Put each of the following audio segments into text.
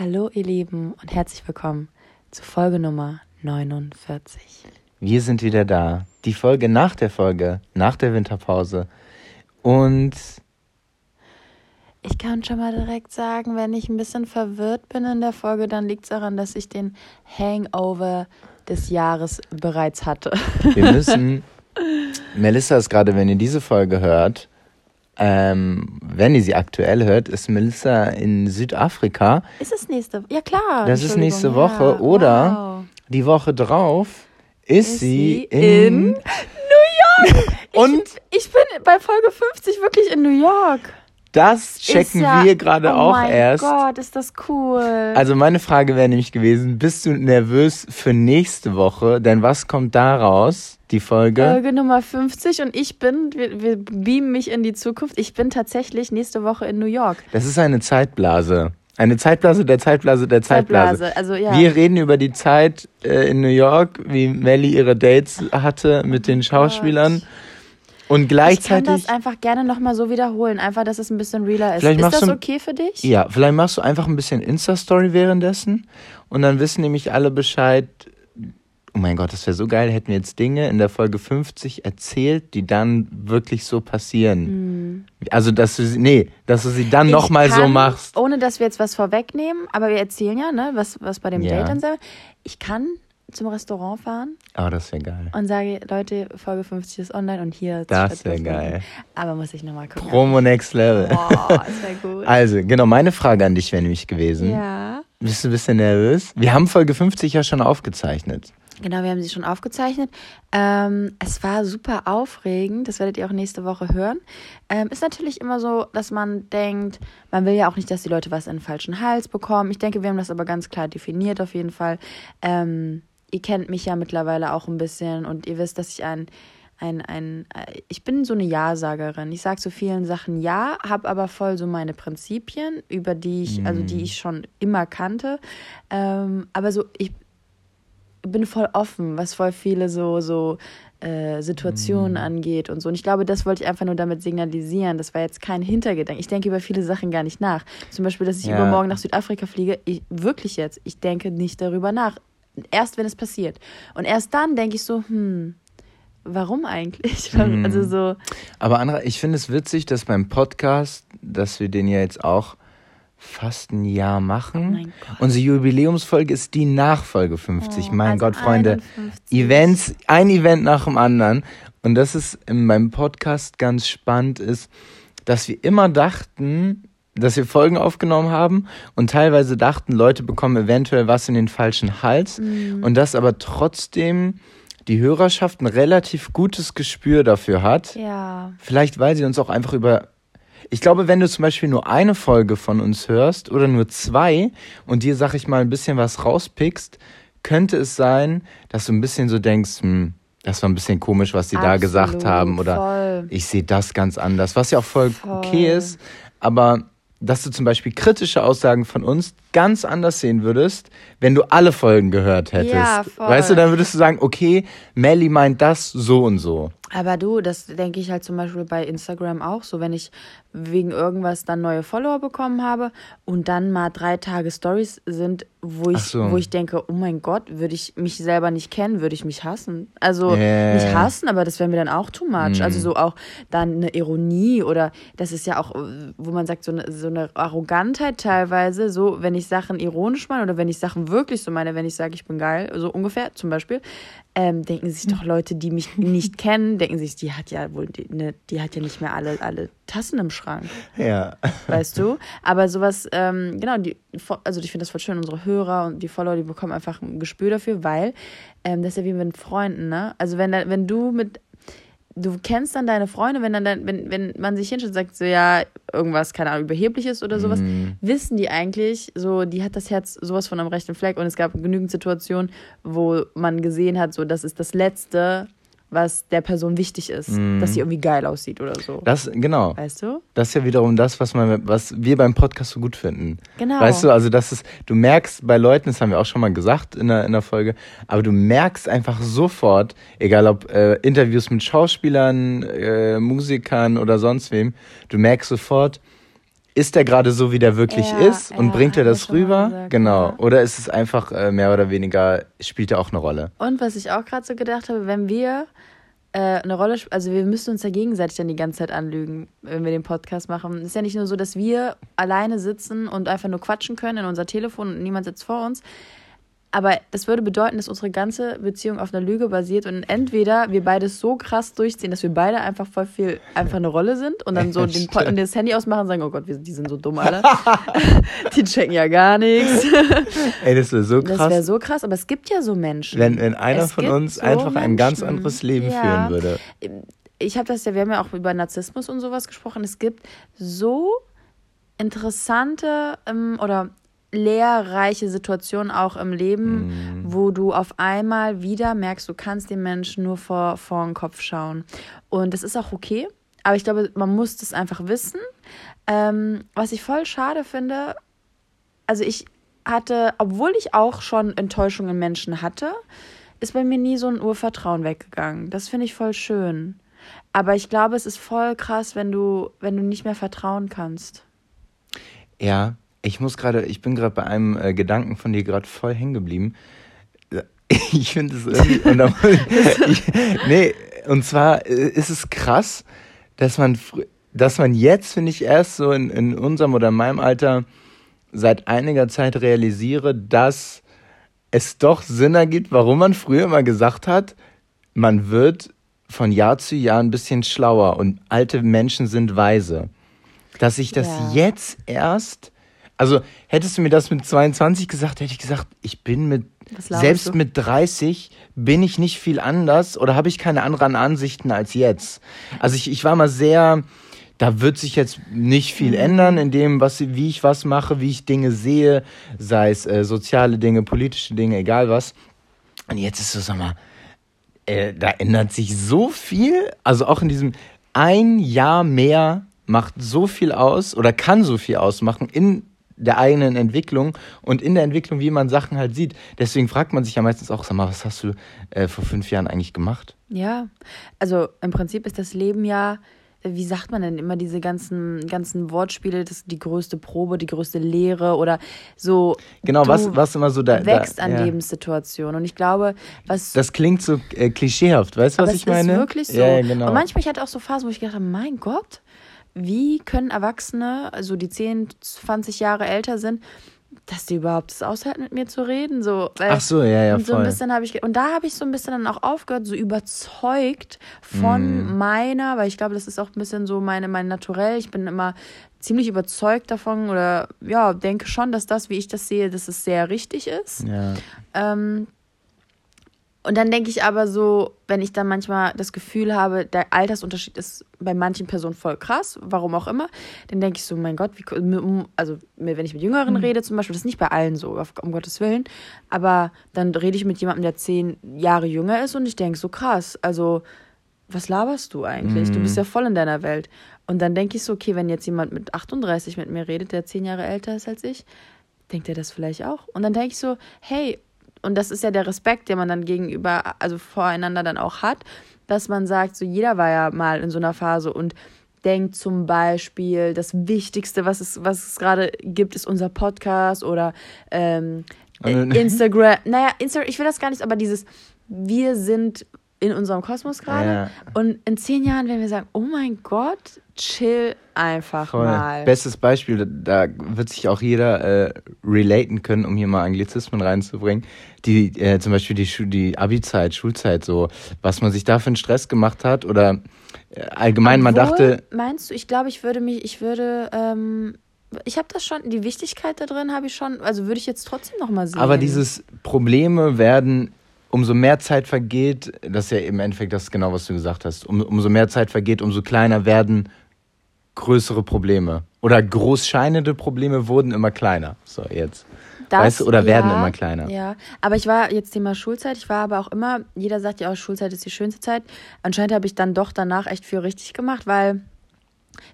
Hallo ihr Lieben und herzlich willkommen zu Folge Nummer 49. Wir sind wieder da. Die Folge nach der Folge, nach der Winterpause. Und Ich kann schon mal direkt sagen, wenn ich ein bisschen verwirrt bin in der Folge, dann liegt es daran, dass ich den Hangover des Jahres bereits hatte. wir müssen. Melissa ist gerade, wenn ihr diese Folge hört, ähm, wenn ihr sie aktuell hört, ist Melissa in Südafrika. Ist es nächste Ja klar. Das ist nächste ja. Woche. Oder Wow. die Woche drauf ist, Ist sie sie in. New York. Und Ich, ich bin bei Folge 50 wirklich in New York. Das checken ja, wir gerade oh auch mein erst. Gott, ist das cool. Also meine Frage wäre nämlich gewesen, bist du nervös für nächste Woche? Denn was kommt daraus? Die Folge? Folge Nummer 50 und ich bin, wir, wir beamen mich in die Zukunft. Ich bin tatsächlich nächste Woche in New York. Das ist eine Zeitblase. Eine Zeitblase der Zeitblase der Zeitblase. Zeitblase, also ja. Wir reden über die Zeit äh, in New York, wie Melly ihre Dates hatte mit den Schauspielern. Und ich kann gleichzeitig. das einfach gerne nochmal so wiederholen, einfach, dass es ein bisschen realer ist. Vielleicht ist das du- okay für dich? Ja, vielleicht machst du einfach ein bisschen Insta-Story währenddessen. Und dann wissen nämlich alle Bescheid. Oh mein Gott, das wäre so geil, hätten wir jetzt Dinge in der Folge 50 erzählt, die dann wirklich so passieren. Also, dass du sie, nee, dass du sie dann nochmal so machst. Ohne dass wir jetzt was vorwegnehmen, aber wir erzählen ja, ne, was, was bei dem Ja. Date dann sein wird. Ich kann zum Restaurant fahren Oh, das wäre geil. und sage, Leute, Folge 50 ist online und hier. Das steht wär was geil. Aber muss ich nochmal gucken. Promo Next Level. Boah, ist ja gut. Also, genau, meine Frage an dich wäre nämlich gewesen. ja. Bist du ein bisschen nervös? Wir haben Folge 50 ja schon aufgezeichnet. Genau, wir haben sie schon aufgezeichnet. Ähm, es war super aufregend, das werdet ihr auch nächste Woche hören. Ähm, ist natürlich immer so, dass man denkt, man will ja auch nicht, dass die Leute was in den falschen Hals bekommen. Ich denke, wir haben das aber ganz klar definiert auf jeden Fall. Ähm, ihr kennt mich ja mittlerweile auch ein bisschen und ihr wisst, dass ich ein ein, ein, äh, ich bin so eine Ja-Sagerin. Ich sage zu vielen Sachen Ja, habe aber voll so meine Prinzipien, über die ich, also die ich schon immer kannte. Ähm, aber so, ich bin voll offen, was voll viele so, so äh, Situationen angeht und so. Und ich glaube, das wollte ich einfach nur damit signalisieren. Das war jetzt kein Hintergedanke. Ich denke über viele Sachen gar nicht nach. Zum Beispiel, dass ich Ja. übermorgen nach Südafrika fliege. Ich, wirklich jetzt. Ich denke nicht darüber nach. Erst wenn es passiert. Und erst dann denke ich so, hm, warum eigentlich? Mhm. Also so, Aber Andra, ich finde es witzig, dass beim Podcast, dass wir den ja jetzt auch fast ein Jahr machen. Oh. Unsere Jubiläumsfolge ist die Nachfolge 50. Oh, mein also Gott, Freunde. 51. Events, ein Event nach dem anderen. Und das ist in meinem Podcast ganz spannend ist, dass wir immer dachten, dass wir Folgen aufgenommen haben und teilweise dachten, Leute bekommen eventuell was in den falschen Hals Mhm. und dass aber trotzdem die Hörerschaft ein relativ gutes Gespür dafür hat. ja. Vielleicht, weil sie uns auch einfach über. Ich glaube, wenn du zum Beispiel nur eine Folge von uns hörst oder nur zwei und dir, sag ich mal, ein bisschen was rauspickst, könnte es sein, dass du ein bisschen so denkst, hm, das war ein bisschen komisch, was sie da Absolut, gesagt haben oder voll. ich sehe das ganz anders, was ja auch voll, Voll. okay ist, aber dass du zum Beispiel kritische Aussagen von uns ganz anders sehen würdest, wenn du alle Folgen gehört hättest. Ja, voll. Weißt du, dann würdest du sagen, okay, Melly meint das so und so. Aber du, das denke ich halt zum Beispiel bei Instagram auch so, wenn ich wegen irgendwas dann neue Follower bekommen habe und dann mal drei Tage Stories sind, wo ich, so. wo ich denke, oh mein Gott, würde ich mich selber nicht kennen, würde ich mich hassen. Also Yeah. nicht hassen, aber das wäre mir dann auch too much. Mhm. Also so auch dann eine Ironie oder das ist ja auch, wo man sagt, so eine, so eine Arrogantheit teilweise, so wenn ich Sachen ironisch meine oder wenn ich Sachen wirklich so meine, wenn ich sage, ich bin geil, so ungefähr zum Beispiel, ähm, denken sich doch Leute, die mich nicht kennen, denken sich, die hat ja wohl, die, ne, die hat ja nicht mehr alle, alle Tassen im Schrank, Ja. weißt du? Aber sowas, ähm, genau, die, also ich finde das voll schön, unsere Hörer und die Follower, die bekommen einfach ein Gespür dafür, weil ähm, das ist ja wie mit Freunden, ne? Also wenn, wenn du mit du kennst dann deine Freunde, wenn dann dein, wenn, wenn man sich hinstellt und sagt, so ja, irgendwas, keine Ahnung, überhebliches oder sowas, Mhm. wissen die eigentlich, so, die hat das Herz sowas von am rechten Fleck und es gab genügend Situationen, wo man gesehen hat, so, das ist das Letzte, was der Person wichtig ist, Mhm. dass sie irgendwie geil aussieht oder so. Das, genau. weißt du? Das ist ja wiederum das, was, man, was wir beim Podcast so gut finden. Genau. Weißt du, also das ist, du merkst bei Leuten, das haben wir auch schon mal gesagt in der, in der Folge, aber du merkst einfach sofort, egal ob äh, Interviews mit Schauspielern, äh, Musikern oder sonst wem, du merkst sofort, ist der gerade so, wie der wirklich Ja, ist und ja, bringt er er das rüber? gesagt, genau. ja. Oder ist es einfach äh, mehr oder weniger, spielt er auch eine Rolle? Und was ich auch gerade so gedacht habe, wenn wir äh, eine Rolle, sp- also wir müssen uns ja gegenseitig dann die ganze Zeit anlügen, wenn wir den Podcast machen. Es ist ja nicht nur so, dass wir alleine sitzen und einfach nur quatschen können in unser Telefon und niemand sitzt vor uns. Aber das würde bedeuten, dass unsere ganze Beziehung auf einer Lüge basiert und entweder wir beide so krass durchziehen, dass wir beide einfach voll viel einfach eine Rolle sind und dann so den Pod und das Handy ausmachen und sagen, oh Gott, wir, die sind so dumm alle. die checken ja gar nichts. Ey, das wäre so Das wäre krass, so krass, aber es gibt ja so Menschen. wenn, wenn einer Es von uns so einfach ein ganz Menschen. anderes Leben Ja. führen würde. ich habe das ja, wir haben ja auch über Narzissmus und sowas gesprochen. Es gibt so interessante ähm, oder lehrreiche Situationen auch im Leben, Mhm. wo du auf einmal wieder merkst, du kannst den Menschen nur vor, vor den Kopf schauen. Und das ist auch okay. Aber ich glaube, man muss das einfach wissen. Ähm, was ich voll schade finde, also ich hatte, obwohl ich auch schon Enttäuschungen in Menschen hatte, ist bei mir nie so ein Urvertrauen weggegangen. Das finde ich voll schön. Aber ich glaube, es ist voll krass, wenn du, wenn du nicht mehr vertrauen kannst. Ja, ich muss gerade, ich bin gerade bei einem äh, Gedanken von dir gerade voll hängen geblieben. Ich finde es irgendwie. Und da, ich, nee, und zwar äh, ist es krass, dass man, dass man jetzt, finde ich, erst so in, in unserem oder meinem Alter seit einiger Zeit realisiere, dass es doch Sinn ergibt, warum man früher immer gesagt hat, man wird von Jahr zu Jahr ein bisschen schlauer und alte Menschen sind weise. Dass ich das Ja. jetzt erst, also hättest du mir das mit 22 gesagt, hätte ich gesagt, ich bin mit, selbst du? mit 30 bin ich nicht viel anders oder habe ich keine anderen Ansichten als jetzt. Also ich, ich war mal sehr, da wird sich jetzt nicht viel Mhm. ändern in dem, was, wie ich was mache, wie ich Dinge sehe, sei es äh, soziale Dinge, politische Dinge, egal was. Und jetzt ist so, sag mal, äh, da ändert sich so viel. Also auch in diesem ein Jahr mehr macht so viel aus oder kann so viel ausmachen in der eigenen Entwicklung und in der Entwicklung, wie man Sachen halt sieht. Deswegen fragt man sich ja meistens auch, sag mal, was hast du äh, vor fünf Jahren eigentlich gemacht? Ja, also im Prinzip ist das Leben ja, wie sagt man denn immer diese ganzen, ganzen Wortspiele, das ist die größte Probe, die größte Lehre oder so. Genau, was, was immer so da. wächst da, an ja. Lebenssituationen. Und ich glaube, was Das klingt so äh, klischeehaft, weißt du, was ich meine? ist wirklich so. Ja, ja, genau. Und manchmal, ich hatte auch so Phasen, wo ich gedacht habe, mein Gott, wie können Erwachsene, also die 10, 20 Jahre älter sind, dass die überhaupt es aushalten, mit mir zu reden? So, Ach so, ja, ja, und so ein voll. bisschen habe ich und da habe ich so ein bisschen dann auch aufgehört, so überzeugt von Mhm. meiner, weil ich glaube, das ist auch ein bisschen so meine mein Naturell. Ich bin immer ziemlich überzeugt davon oder ja denke schon, dass das, wie ich das sehe, dass es sehr richtig ist. ja. Ähm, und dann denke ich aber so, wenn ich dann manchmal das Gefühl habe, der Altersunterschied ist bei manchen Personen voll krass, warum auch immer, dann denke ich so, mein Gott, wie, also wenn ich mit Jüngeren rede zum Beispiel, das ist nicht bei allen so, um Gottes Willen, aber dann rede ich mit jemandem, der zehn Jahre jünger ist und ich denke so krass, also was laberst du eigentlich? Du bist ja voll in deiner Welt. Und dann denke ich so, okay, wenn jetzt jemand mit 38 mit mir redet, der zehn Jahre älter ist als ich, denkt er das vielleicht auch? Und dann denke ich so, hey, und das ist ja der Respekt, den man dann gegenüber, also voreinander dann auch hat, dass man sagt, so jeder war ja mal in so einer Phase und denkt zum Beispiel, das Wichtigste, was es, was es gerade gibt, ist unser Podcast oder ähm, äh, Instagram. Naja, Insta ich will das gar nicht, aber dieses, wir sind in unserem Kosmos gerade. Ja. Und in zehn Jahren werden wir sagen, oh mein Gott, chill einfach Voll. mal. Bestes Beispiel, da wird sich auch jeder äh, relaten können, um hier mal Anglizismen reinzubringen. Die, äh, zum Beispiel die, Schu die Abi-Zeit, Schulzeit, so, was man sich da für einen Stress gemacht hat oder äh, allgemein, man Obwohl, dachte, Meinst du, ich glaube, ich würde mich, ich würde, ähm, ich habe das schon, die Wichtigkeit da drin habe ich schon, also würde ich jetzt trotzdem nochmal sehen. aber dieses Probleme werden, umso mehr Zeit vergeht, das ist ja im Endeffekt das genau, was du gesagt hast, um, umso mehr Zeit vergeht, umso kleiner werden größere Probleme. Oder großscheinende Probleme wurden immer kleiner. So, jetzt. Das, weißt du, oder werden immer kleiner. Ja, aber ich war jetzt Thema Schulzeit, ich war aber auch immer, jeder sagt ja auch, Schulzeit ist die schönste Zeit. Anscheinend habe ich dann doch danach echt viel richtig gemacht, weil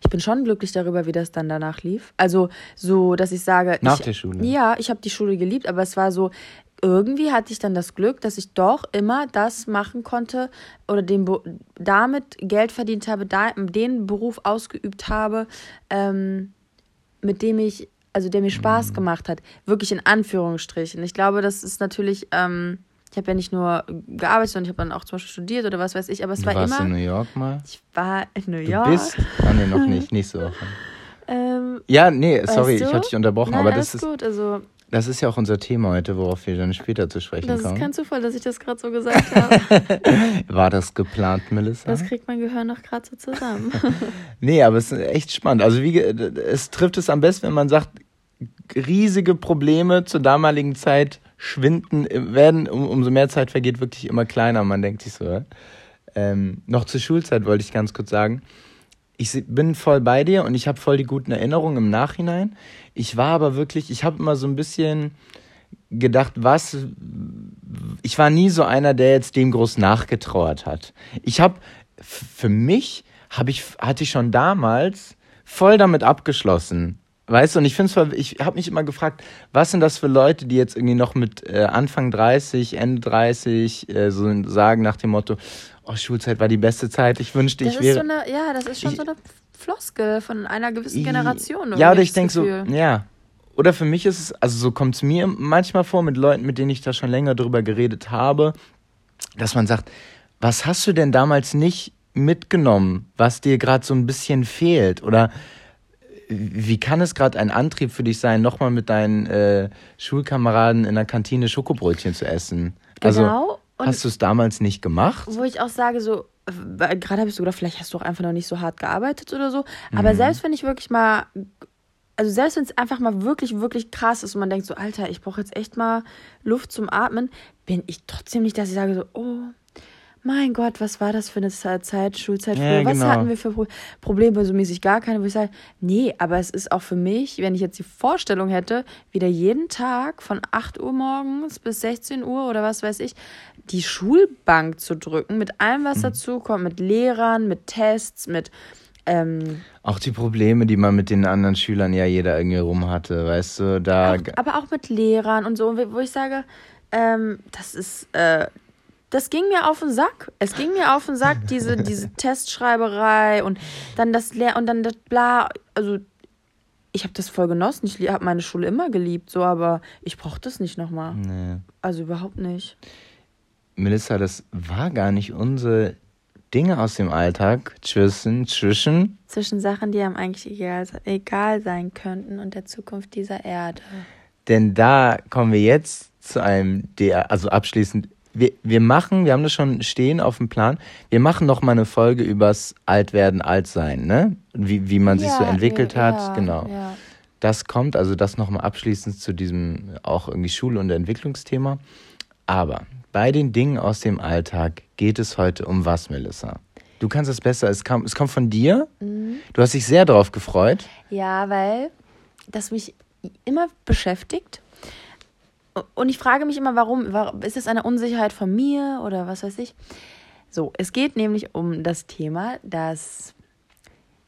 ich bin schon glücklich darüber, wie das dann danach lief. Also so, dass ich sage, Nach ich, der Schule? Ja, ich habe die Schule geliebt, aber es war so, irgendwie hatte ich dann das Glück, dass ich doch immer das machen konnte oder den, damit Geld verdient habe, da, den Beruf ausgeübt habe, ähm, mit dem ich, also der mir Spaß Mhm. gemacht hat. Wirklich in Anführungsstrichen. Ich glaube, das ist natürlich, ähm, ich habe ja nicht nur gearbeitet, sondern ich habe dann auch zum Beispiel studiert oder was weiß ich, aber es Du war warst immer. in New York mal? ich war in New Du York. bist? Ah, nee, noch nicht. Nächste Woche. Ähm, Ja, nee, sorry, weißt du? ich hatte dich unterbrochen, Nein, aber das ist, gut. Also, das ist ja auch unser Thema heute, worauf wir dann später zu sprechen das ist kommen. kein Zufall, dass ich das gerade so gesagt habe. War das geplant, Melissa? Das kriegt mein Gehirn noch gerade so zusammen. Nee, aber es ist echt spannend. Also wie es trifft es am besten, wenn man sagt, riesige Probleme zur damaligen Zeit schwinden, werden, um, umso mehr Zeit vergeht, wirklich immer kleiner. Man denkt sich so. Ähm, noch zur Schulzeit wollte ich ganz kurz sagen. Ich bin voll bei dir und ich habe voll die guten Erinnerungen im Nachhinein. Ich war aber wirklich, ich habe immer so ein bisschen gedacht, was. Ich war nie so einer, der jetzt dem groß nachgetrauert hat. Ich habe für mich habe ich hatte ich schon damals voll damit abgeschlossen. Weißt du, und ich finde es, ich habe mich immer gefragt, was sind das für Leute, die jetzt irgendwie noch mit äh, Anfang 30, Ende 30 äh, so sagen nach dem Motto, oh, Schulzeit war die beste Zeit, ich wünschte, Das ich wäre. so eine, ja, das ist schon Ich- so eine Floskel von einer gewissen Generation. Ja, oder ich denke so, ja. Oder für mich ist es, also so kommt es mir manchmal vor mit Leuten, mit denen ich da schon länger drüber geredet habe, dass man sagt, was hast du denn damals nicht mitgenommen, was dir gerade so ein bisschen fehlt? Oder wie kann es gerade ein Antrieb für dich sein, nochmal mit deinen äh, Schulkameraden in der Kantine Schokobrötchen zu essen? Also Genau. Und hast du es damals nicht gemacht? wo ich auch sage, so, weil gerade habe ich so gedacht, vielleicht hast du auch einfach noch nicht so hart gearbeitet oder so. Aber Mhm. selbst wenn ich wirklich mal, also selbst wenn es einfach mal wirklich, wirklich krass ist und man denkt so, Alter, ich brauche jetzt echt mal Luft zum Atmen, bin ich trotzdem nicht, dass ich sage so, oh, mein Gott, was war das für eine Ze- Zeit, Schulzeit Ja, früher? Was genau. hatten wir für Pro Probleme? So mäßig gar keine, wo ich sage, nee, aber es ist auch für mich, wenn ich jetzt die Vorstellung hätte, wieder jeden Tag von 8 Uhr morgens bis 16 Uhr oder was weiß ich, die Schulbank zu drücken, mit allem, Mhm. was dazu kommt, mit Lehrern, mit Tests, mit ähm, Auch die Probleme, die man mit den anderen Schülern ja jeder irgendwie rum hatte, weißt du, da auch, aber auch mit Lehrern und so, wo ich sage, ähm, das ist, äh, das ging mir auf den Sack. Es ging mir auf den Sack, diese, diese Testschreiberei und dann das Lehr und dann das bla. Also, ich habe das voll genossen. Ich habe meine Schule immer geliebt, so, aber ich brauche das nicht nochmal. Nee. Also überhaupt nicht. Melissa, das war gar nicht unsere Dinge aus dem Alltag zwischen, zwischen. Zwischen Sachen, die einem eigentlich egal, egal sein könnten und der Zukunft dieser Erde. Denn da kommen wir jetzt zu einem, der, also abschließend, wir, wir machen, wir haben das schon stehen auf dem Plan, wir machen noch mal eine Folge übers Altwerden, Altsein, ne? Wie, wie man sich so Ja, entwickelt ja, hat, ja, genau. Ja. Das kommt, also das nochmal abschließend zu diesem auch irgendwie Schule- und Entwicklungsthema. Aber bei den Dingen aus dem Alltag geht es heute um was, Melissa? Du kannst es besser, es, kam, es kommt von dir. Mhm. Du hast dich sehr darauf gefreut. Ja, weil das mich immer beschäftigt. Und ich frage mich immer, warum? Ist es eine Unsicherheit von mir oder was weiß ich? So, es geht nämlich um das Thema, dass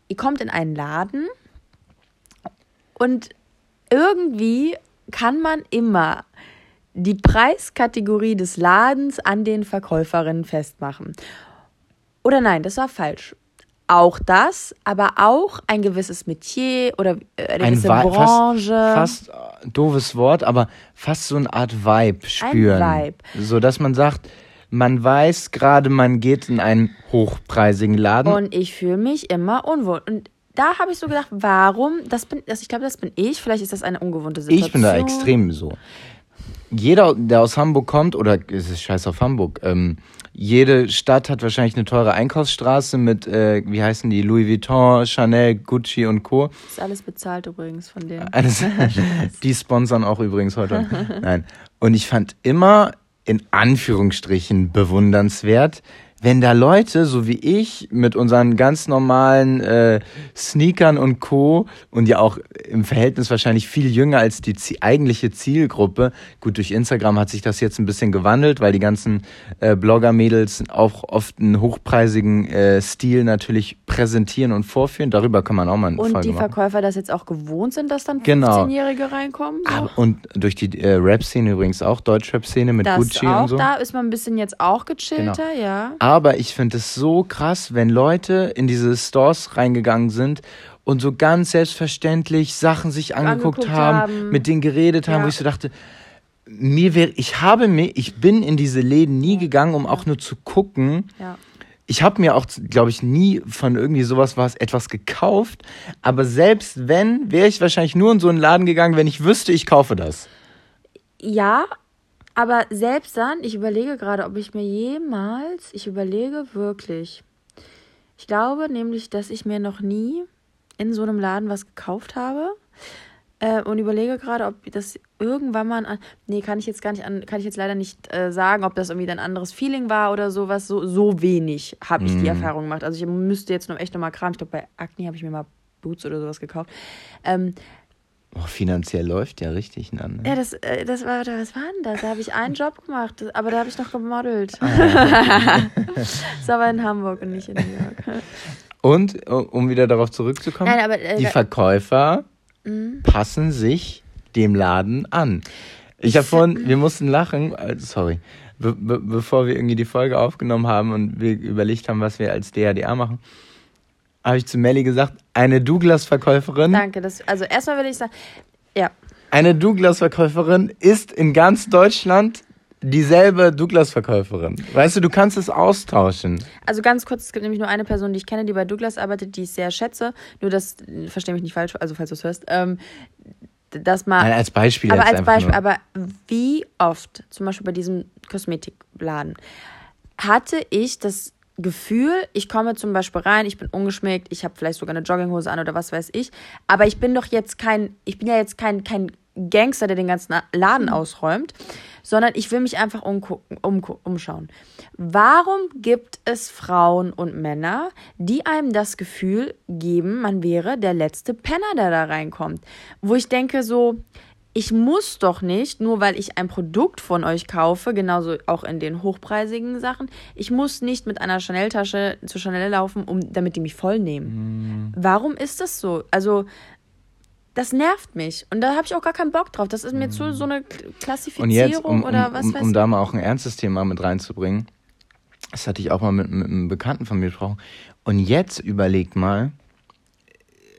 ihr kommt in einen Laden und irgendwie kann man immer die Preiskategorie des Ladens an den Verkäuferinnen festmachen. Oder nein, das war falsch. Auch das, aber auch ein gewisses Metier oder äh, eine gewisse Wa- Branche. Fast, fast äh, doofes Wort, aber fast so eine Art Vibe spüren. Vibe. So dass man sagt, man weiß gerade, man geht in einen hochpreisigen Laden. Und ich fühle mich immer unwohl. Und da habe ich so gedacht, warum? Das bin, das, ich glaube, das bin ich. Vielleicht ist das eine ungewohnte Situation. Ich bin da extrem so. Jeder, der aus Hamburg kommt, oder es ist scheiß auf Hamburg, ähm, jede Stadt hat wahrscheinlich eine teure Einkaufsstraße mit, äh, wie heißen die, Louis Vuitton, Chanel, Gucci und Co. Das ist alles bezahlt übrigens von denen. Alles, die sponsern auch übrigens heute. Nein. Und ich fand immer in Anführungsstrichen bewundernswert, wenn da Leute, so wie ich, mit unseren ganz normalen äh, Sneakern und Co. und ja auch im Verhältnis wahrscheinlich viel jünger als die zie- eigentliche Zielgruppe. Gut, durch Instagram hat sich das jetzt ein bisschen gewandelt, weil die ganzen äh, Blogger-Mädels auch oft einen hochpreisigen äh, Stil natürlich präsentieren und vorführen. Darüber kann man auch mal eine Und Folge die machen. Verkäufer das jetzt auch gewohnt sind, dass dann Genau. 15-Jährige reinkommen. So. Aber, und durch die äh, Rap-Szene übrigens auch, Deutsch-Rap-Szene mit das Gucci auch, und so. da ist man ein bisschen jetzt auch gechillter, Genau. ja. Aber ich finde es so krass, wenn Leute in diese Stores reingegangen sind und so ganz selbstverständlich Sachen sich angeguckt, Angeguckt haben, haben. mit denen geredet haben, Ja. wo ich so dachte, mir wäre, ich habe mir, ich bin in diese Läden nie gegangen, um auch nur zu gucken. Ja. Ich habe mir auch, glaube ich, nie von irgendwie sowas was etwas gekauft. Aber selbst wenn, wäre ich wahrscheinlich nur in so einen Laden gegangen, wenn ich wüsste, ich kaufe das. Ja, aber selbst dann, ich überlege gerade, ob ich mir jemals, ich überlege wirklich. Ich glaube nämlich, dass ich mir noch nie in so einem Laden was gekauft habe. Äh, und überlege gerade, ob das irgendwann mal an. Nee, kann ich jetzt gar nicht an, kann ich jetzt leider nicht äh, sagen, ob das irgendwie ein anderes Feeling war oder sowas. So, so wenig habe ich die Erfahrung gemacht. Also ich müsste jetzt nur echt nochmal kramen. Ich glaube, bei Acne habe ich mir mal Boots oder sowas gekauft. Ähm, Oh, finanziell läuft ja richtig dann. Ne? ja, das, äh, das war, was war denn das? Da habe ich einen Job gemacht, aber da habe ich noch gemodelt. Ah, das war aber in Hamburg und nicht in New York. Und, um wieder darauf zurückzukommen, Nein, aber, äh, die Verkäufer Mhm. passen sich dem Laden an. Ich habe vorhin, wir mussten lachen, äh, sorry, be be bevor wir irgendwie die Folge aufgenommen haben und wir überlegt haben, was wir als DHDA machen, habe ich zu Melly gesagt, eine Douglas-Verkäuferin, Danke. Das, also erstmal will ich sagen, ja, eine Douglas-Verkäuferin ist in ganz Deutschland dieselbe Douglas-Verkäuferin. Weißt du, du kannst es austauschen. also ganz kurz, es gibt nämlich nur eine Person, die ich kenne, die bei Douglas arbeitet, die ich sehr schätze. Nur das, verstehe mich nicht falsch, also falls du es hörst, ähm, dass mal Nein, als Beispiel aber als Beispiel, nur. aber wie oft, zum Beispiel bei diesem Kosmetikladen, hatte ich das Gefühl, ich komme zum Beispiel rein, ich bin ungeschminkt, ich habe vielleicht sogar eine Jogginghose an oder was weiß ich, aber ich bin doch jetzt kein, ich bin ja jetzt kein, kein Gangster, der den ganzen Laden ausräumt, sondern ich will mich einfach um, umschauen. Warum gibt es Frauen und Männer, die einem das Gefühl geben, man wäre der letzte Penner, der da reinkommt? Wo ich denke so, ich muss doch nicht, nur weil ich ein Produkt von euch kaufe, genauso auch in den hochpreisigen Sachen, ich muss nicht mit einer Chanel-Tasche zu Chanel laufen, um, damit die mich voll nehmen. Warum ist das so? Also, das nervt mich. Und da habe ich auch gar keinen Bock drauf. Das ist mir zu so eine Klassifizierung jetzt, um, um, oder was um, weiß um ich. da mal auch ein ernstes Thema mit reinzubringen, das hatte ich auch mal mit, mit einem Bekannten von mir gesprochen. Und jetzt überleg mal,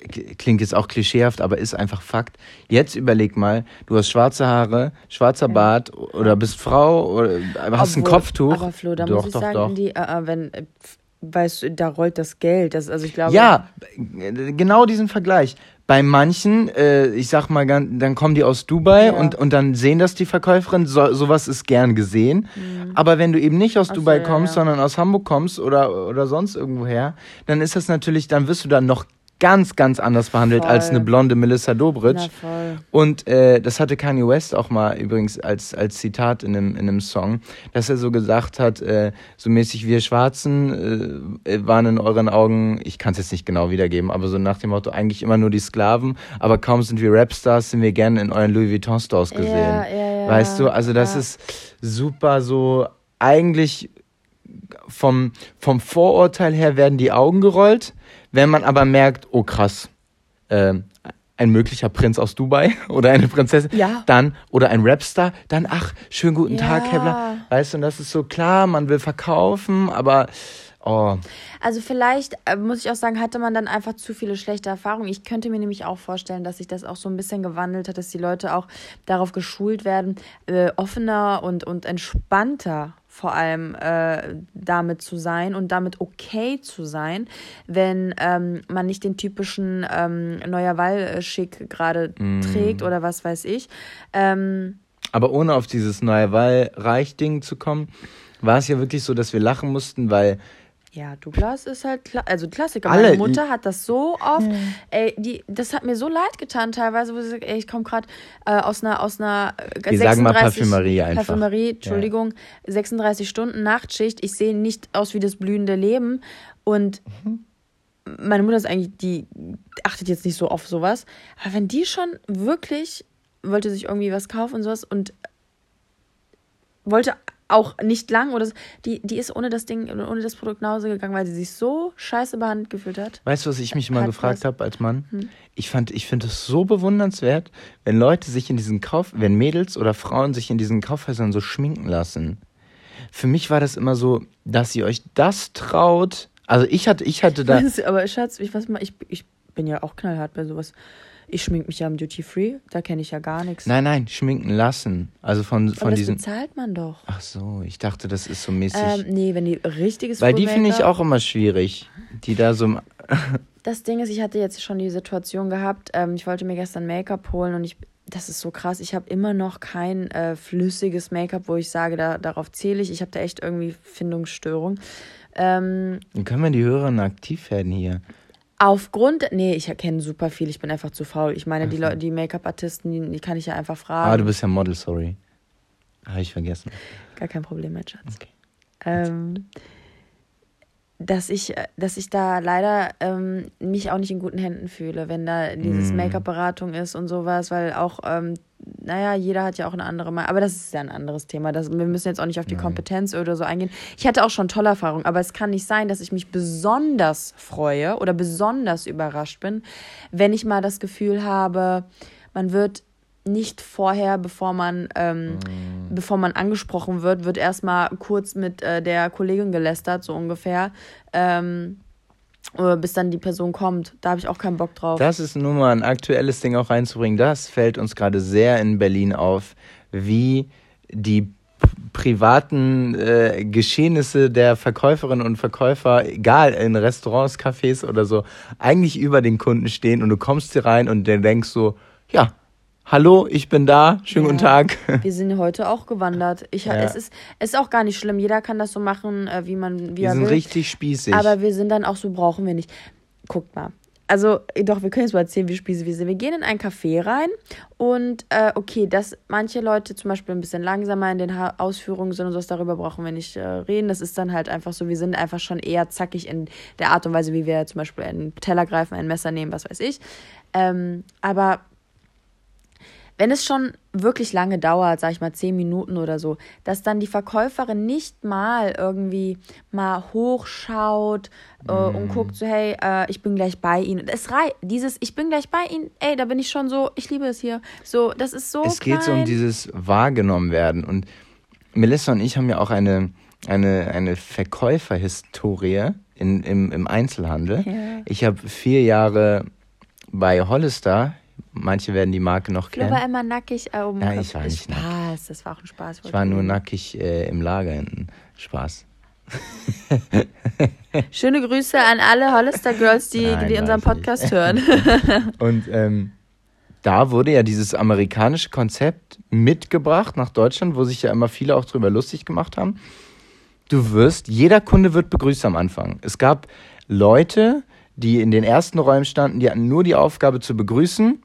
klingt jetzt auch klischeehaft, aber ist einfach Fakt. Jetzt überleg mal, du hast schwarze Haare, schwarzer Bart oder bist Frau oder hast ein Obwohl- Kopftuch. Aber Flo, da doch, muss ich doch, sagen, doch. Die, äh, äh, wenn, weißt du, da rollt das Geld. Das, also ich glaube, Ja, genau diesen Vergleich. Bei manchen, äh, ich sag mal, dann kommen die aus Dubai Ja. und, und dann sehen das die Verkäuferin, so, sowas ist gern gesehen. Aber wenn du eben nicht aus Mhm. Ach so, Dubai ja, kommst, ja. sondern aus Hamburg kommst oder, oder sonst irgendwoher, dann ist das natürlich, dann wirst du dann noch ganz, ganz anders behandelt Voll. als eine blonde Melissa na Dobritsch. voll. Und äh, das hatte Kanye West auch mal übrigens als, als Zitat in einem, in einem Song, dass er so gesagt hat, äh, so mäßig wir Schwarzen äh, waren in euren Augen, ich kann es jetzt nicht genau wiedergeben, aber so nach dem Motto, eigentlich immer nur die Sklaven, aber kaum sind wir Rapstars, sind wir gerne in euren Louis Vuitton Stores gesehen. Ja, ja, ja. Weißt du, also das ist super so, eigentlich vom, vom Vorurteil her werden die Augen gerollt, wenn man aber merkt, oh krass, ähm, ein möglicher Prinz aus Dubai oder eine Prinzessin, Ja. dann, oder ein Rapstar, dann, ach, schönen guten Ja. Tag, Herr Bla. Weißt du, und das ist so klar, man will verkaufen, aber, oh, Also vielleicht, äh, muss ich auch sagen, hatte man dann einfach zu viele schlechte Erfahrungen. Ich könnte mir nämlich auch vorstellen, dass sich das auch so ein bisschen gewandelt hat, dass die Leute auch darauf geschult werden, äh, offener und, und entspannter vor allem äh, damit zu sein und damit okay zu sein, wenn ähm, man nicht den typischen ähm, neuer Wall-Schick gerade trägt oder was weiß ich. Ähm, Aber ohne auf dieses neue Wahlreich-Ding zu kommen, war es ja wirklich so, dass wir lachen mussten, weil Ja, Douglas ist halt, Kla also Klassiker. Alle- Meine Mutter hat das so oft, ey, die, das hat mir so leid getan teilweise, wo sie sagt, ey, ich komme gerade äh, aus einer, aus einer äh, Wir sagen mal Parfümerie einfach. Parfümerie, Entschuldigung, 36 Stunden Nachtschicht, ich sehe nicht aus wie das blühende Leben. Und meine Mutter ist eigentlich, die achtet jetzt nicht so auf sowas, aber wenn die schon wirklich wollte sich irgendwie was kaufen und sowas und wollte auch nicht lang oder so. die, die ist ohne das Ding, ohne das Produkt nach Hause gegangen, weil sie sich so scheiße behandelt gefühlt hat. Weißt du, was ich mich mal Hat gefragt habe als Mann? Ich fand, ich finde es so bewundernswert, wenn Leute sich in diesen Kauf, wenn Mädels oder Frauen sich in diesen Kaufhäusern so schminken lassen. Für mich war das immer so, dass ihr euch das traut. Also ich hatte, ich hatte da. Aber Schatz, ich, was mal, ich, ich bin ja auch knallhart bei sowas. Ich schmink mich ja am Duty Free, da kenne ich ja gar nichts. Nein, nein, schminken lassen. Also von, von Aber das diesen. bezahlt man doch. Ach so, ich dachte, das ist so mäßig. Ähm, nee, wenn die richtiges Weil die finde ich auch immer schwierig. Die da so. Das Ding ist, ich hatte jetzt schon die Situation gehabt, ähm, ich wollte mir gestern Make-up holen und ich, das ist so krass, ich habe immer noch kein äh, flüssiges Make-up, wo ich sage, da, darauf zähle ich. Ich habe da echt irgendwie Findungsstörung. Ähm, Dann können wir die Hörer aktiv werden hier. Aufgrund, nee, ich erkenne super viel, ich bin einfach zu faul. Ich meine, die, Leu- die Make-up-Artisten, die, die kann ich ja einfach fragen. Ah, du bist ja Model, sorry. Habe ich vergessen. Gar kein Problem, mein Schatz. Okay. ähm, dass ich, äh, dass ich da leider ähm, mich auch nicht in guten Händen fühle, wenn da dieses Mm. Make-up-Beratung ist und sowas, weil auch, ähm, naja, jeder hat ja auch eine andere Meinung. Aber das ist ja ein anderes Thema. Das, wir müssen jetzt auch nicht auf die Nein. Kompetenz oder so eingehen. Ich hatte auch schon tolle Erfahrungen, aber es kann nicht sein, dass ich mich besonders freue oder besonders überrascht bin, wenn ich mal das Gefühl habe, man wird nicht vorher, bevor man, ähm, bevor man angesprochen wird, wird erstmal kurz mit äh, der Kollegin gelästert, so ungefähr, ähm, äh, bis dann die Person kommt. Da habe ich auch keinen Bock drauf. Das ist nur mal ein aktuelles Ding auch reinzubringen. Das fällt uns gerade sehr in Berlin auf, wie die privaten äh, Geschehnisse der Verkäuferinnen und Verkäufer, egal in Restaurants, Cafés oder so, eigentlich über den Kunden stehen und du kommst hier rein und dann denkst so, ja, hallo, ich bin da, schönen guten Ja. Tag. Wir sind heute auch gewandert. Ich, Ja. es, ist, es ist auch gar nicht schlimm. Jeder kann das so machen, äh, wie man wie Wir er sind will. richtig spießig. Aber wir sind dann auch so, brauchen wir nicht. Guckt mal. Also, äh, doch, wir können jetzt mal erzählen, wie spießig wir sind. Wir gehen in ein Café rein und, äh, okay, dass manche Leute zum Beispiel ein bisschen langsamer in den ha Ausführungen sind und sowas, darüber brauchen wir nicht äh, reden. Das ist dann halt einfach so, wir sind einfach schon eher zackig in der Art und Weise, wie wir zum Beispiel einen Teller greifen, ein Messer nehmen, was weiß ich. Ähm, aber wenn es schon wirklich lange dauert, sag ich mal zehn Minuten oder so, dass dann die Verkäuferin nicht mal irgendwie mal hochschaut äh, Mm. und guckt so, hey, äh, ich bin gleich bei Ihnen. Es reicht, dieses, ich bin gleich bei Ihnen, ey, da bin ich schon so, ich liebe es hier. So, das ist so es klein. geht so um dieses wahrgenommen werden. Und Melissa und ich haben ja auch eine, eine, eine Verkäuferhistorie in, im, im Einzelhandel. Ja. Ich habe vier Jahre bei Hollister, manche werden die Marke noch Flo war kennen. immer nackig. Äh, um, Ja, ich war nicht Spaß, das war auch ein Spaß. Ich war nur nackig äh, im Lager hinten. Spaß. Schöne Grüße an alle Hollister Girls, die, Nein, die unseren. Podcast hören. Und ähm, da wurde ja dieses amerikanische Konzept mitgebracht nach Deutschland, wo sich ja immer viele auch drüber lustig gemacht haben. Du wirst, jeder Kunde wird begrüßt am Anfang. Es gab Leute, die in den ersten Räumen standen, die hatten nur die Aufgabe zu begrüßen.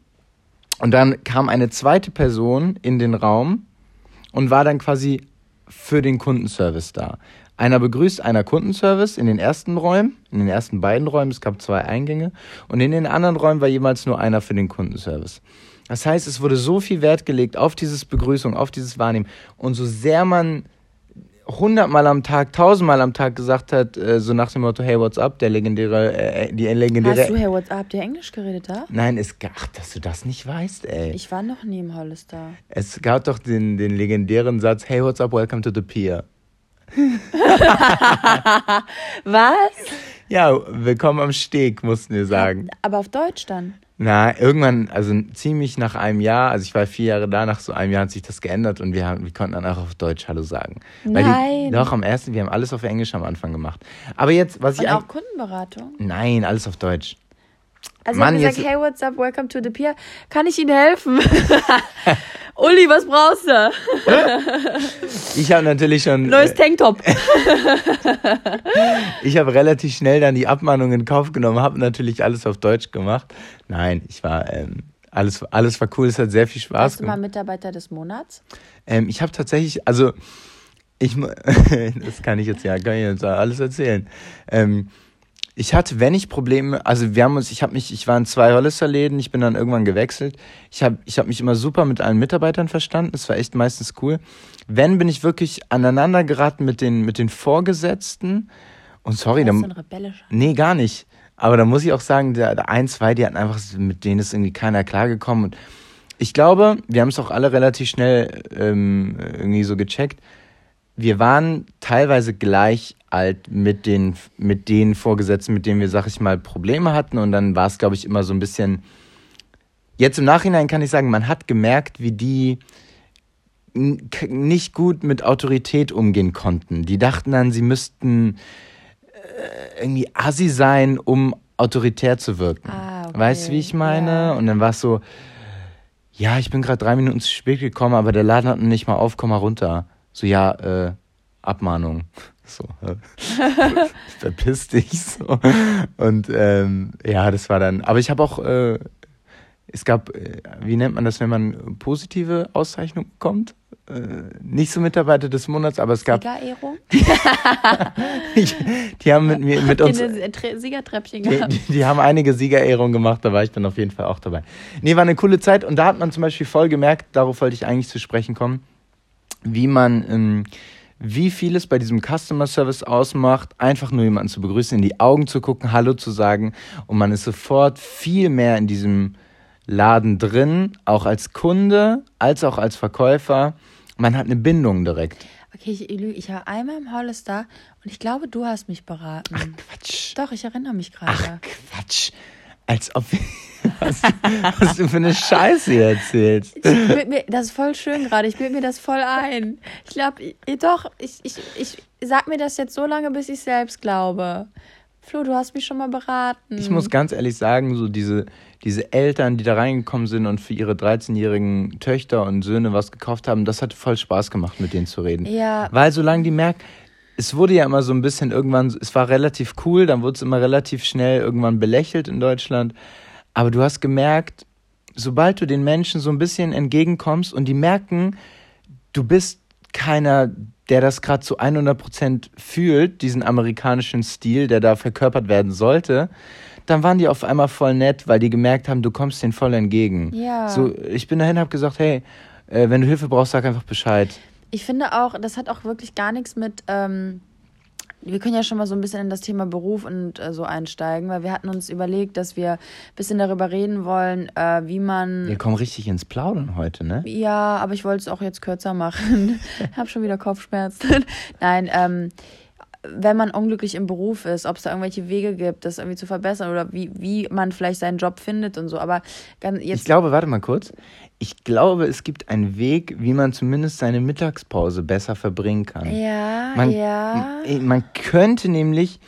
Und dann kam eine zweite Person in den Raum und war dann quasi für den Kundenservice da. Einer begrüßt einer Kundenservice in den ersten Räumen, in den ersten beiden Räumen, es gab zwei Eingänge und in den anderen Räumen war jemals nur einer für den Kundenservice. Das heißt, es wurde so viel Wert gelegt auf dieses Begrüßung, auf dieses Wahrnehmen und so sehr man hundertmal am Tag, tausendmal am Tag gesagt hat, äh, so nach dem Motto, hey, what's up, der legendäre, äh, die legendäre... Hast du, hey, what's up, habt ihr Englisch geredet da? Nein, es ach, dass du das nicht weißt, ey. Ich war noch nie im Hollister. Es gab doch den, den legendären Satz, hey, what's up, welcome to the pier. Was? Ja, willkommen am Steg, mussten wir sagen. Aber auf Deutsch dann. Na, irgendwann, also ziemlich nach einem Jahr, also ich war vier Jahre da, nach so einem Jahr hat sich das geändert und wir, haben, wir konnten dann auch auf Deutsch Hallo sagen. Weil Nein. Die, doch, am ersten, wir haben alles auf Englisch am Anfang gemacht. Aber jetzt, was Und ich auch. Kundenberatung. Nein, alles auf Deutsch. Also Mann, ich gesagt, jetzt- hey, what's up, welcome to the pier. Kann ich Ihnen helfen? Uli, was brauchst du? Ich habe natürlich schon... Neues äh, Tanktop. Ich habe relativ schnell dann die Abmahnung in Kauf genommen, habe natürlich alles auf Deutsch gemacht. Nein, ich war, ähm, alles, alles war cool, es hat sehr viel Spaß Warst du mal gemacht. Mitarbeiter des Monats? Ähm, ich habe tatsächlich, also, ich, das kann ich jetzt ja, kann ich jetzt alles erzählen. Ähm, ich hatte, wenn ich Probleme, also wir haben uns, ich habe mich, ich war in zwei Hollister-Läden, ich bin dann irgendwann gewechselt. Ich habe ich hab mich immer super mit allen Mitarbeitern verstanden, das war echt meistens cool. Wenn, bin ich wirklich aneinander geraten mit den, mit den Vorgesetzten. Und sorry, Das da, ist so ein rebellischer. Nee, gar nicht. Aber da muss ich auch sagen, der, der ein, zwei, die hatten einfach, mit denen ist irgendwie keiner klargekommen. Und ich glaube, wir haben es auch alle relativ schnell ähm, irgendwie so gecheckt. Wir waren teilweise gleich alt mit den, mit den Vorgesetzten, mit denen wir, sag ich mal, Probleme hatten. Und dann war es, glaube ich, immer so ein bisschen. Jetzt im Nachhinein kann ich sagen, man hat gemerkt, wie die nicht gut mit Autorität umgehen konnten. Die dachten dann, sie müssten äh, irgendwie assi sein, um autoritär zu wirken. Ah, okay. Weißt du, wie ich meine? Ja. Und dann war es so, ja, ich bin gerade drei Minuten zu spät gekommen, aber der Laden hat noch nicht mal auf, komm mal runter. So, ja, äh, Abmahnung. So, äh, verpiss dich. So. Und ähm, ja, das war dann. Aber ich habe auch, äh, es gab, äh, wie nennt man das, wenn man positive Auszeichnung bekommt? Äh, nicht so Mitarbeiter des Monats, aber es gab. Siegerehrung? die haben mit mir, mit uns. Siegertreppchen Die, gehabt? die, die haben einige Siegerehrungen gemacht, da war ich dann auf jeden Fall auch dabei. Nee, war eine coole Zeit und da hat man zum Beispiel voll gemerkt, darauf wollte ich eigentlich zu sprechen kommen, wie man, ähm, wie viel es bei diesem Customer Service ausmacht, einfach nur jemanden zu begrüßen, in die Augen zu gucken, Hallo zu sagen und man ist sofort viel mehr in diesem Laden drin, auch als Kunde, als auch als Verkäufer. Man hat eine Bindung direkt. Okay, ich. Ich war einmal im Hollister und ich glaube, du hast mich beraten. Quatsch. Doch, ich erinnere mich Ach, gerade. Quatsch. Als ob. was, was du für eine Scheiße hier erzählst. Ich mir, das ist voll schön gerade. Ich bilde mir das voll ein. Ich glaube, doch, ich, ich, ich sag mir das jetzt so lange, bis ich selbst glaube. Flo, du hast mich schon mal beraten. Ich muss ganz ehrlich sagen, so diese, diese Eltern, die da reingekommen sind und für ihre 13-jährigen Töchter und Söhne was gekauft haben, das hat voll Spaß gemacht, mit denen zu reden. Ja. Weil solange die merken, es wurde ja immer so ein bisschen irgendwann, es war relativ cool, dann wurde es immer relativ schnell irgendwann belächelt in Deutschland. Aber du hast gemerkt, sobald du den Menschen so ein bisschen entgegenkommst und die merken, du bist keiner, der das gerade zu 100% fühlt, diesen amerikanischen Stil, der da verkörpert werden sollte, dann waren die auf einmal voll nett, weil die gemerkt haben, du kommst denen voll entgegen. Ja. So, ich bin dahin, hab gesagt, hey, äh, wenn du Hilfe brauchst, sag einfach Bescheid. Ich finde auch, das hat auch wirklich gar nichts mit. Ähm, wir können ja schon mal so ein bisschen in das Thema Beruf und äh, so einsteigen, weil wir hatten uns überlegt, dass wir ein bisschen darüber reden wollen, äh, wie man. Wir kommen richtig ins Plaudern heute, ne? Ja, aber ich wollte es auch jetzt kürzer machen. Ich habe schon wieder Kopfschmerzen. Nein, ähm, wenn man unglücklich im Beruf ist, ob es da irgendwelche Wege gibt, das irgendwie zu verbessern oder wie, wie man vielleicht seinen Job findet und so. Aber ganz, Ich jetzt. glaube, warte mal kurz. Ich glaube, es gibt einen Weg, wie man zumindest seine Mittagspause besser verbringen kann. ja, Man, ja. man könnte nämlich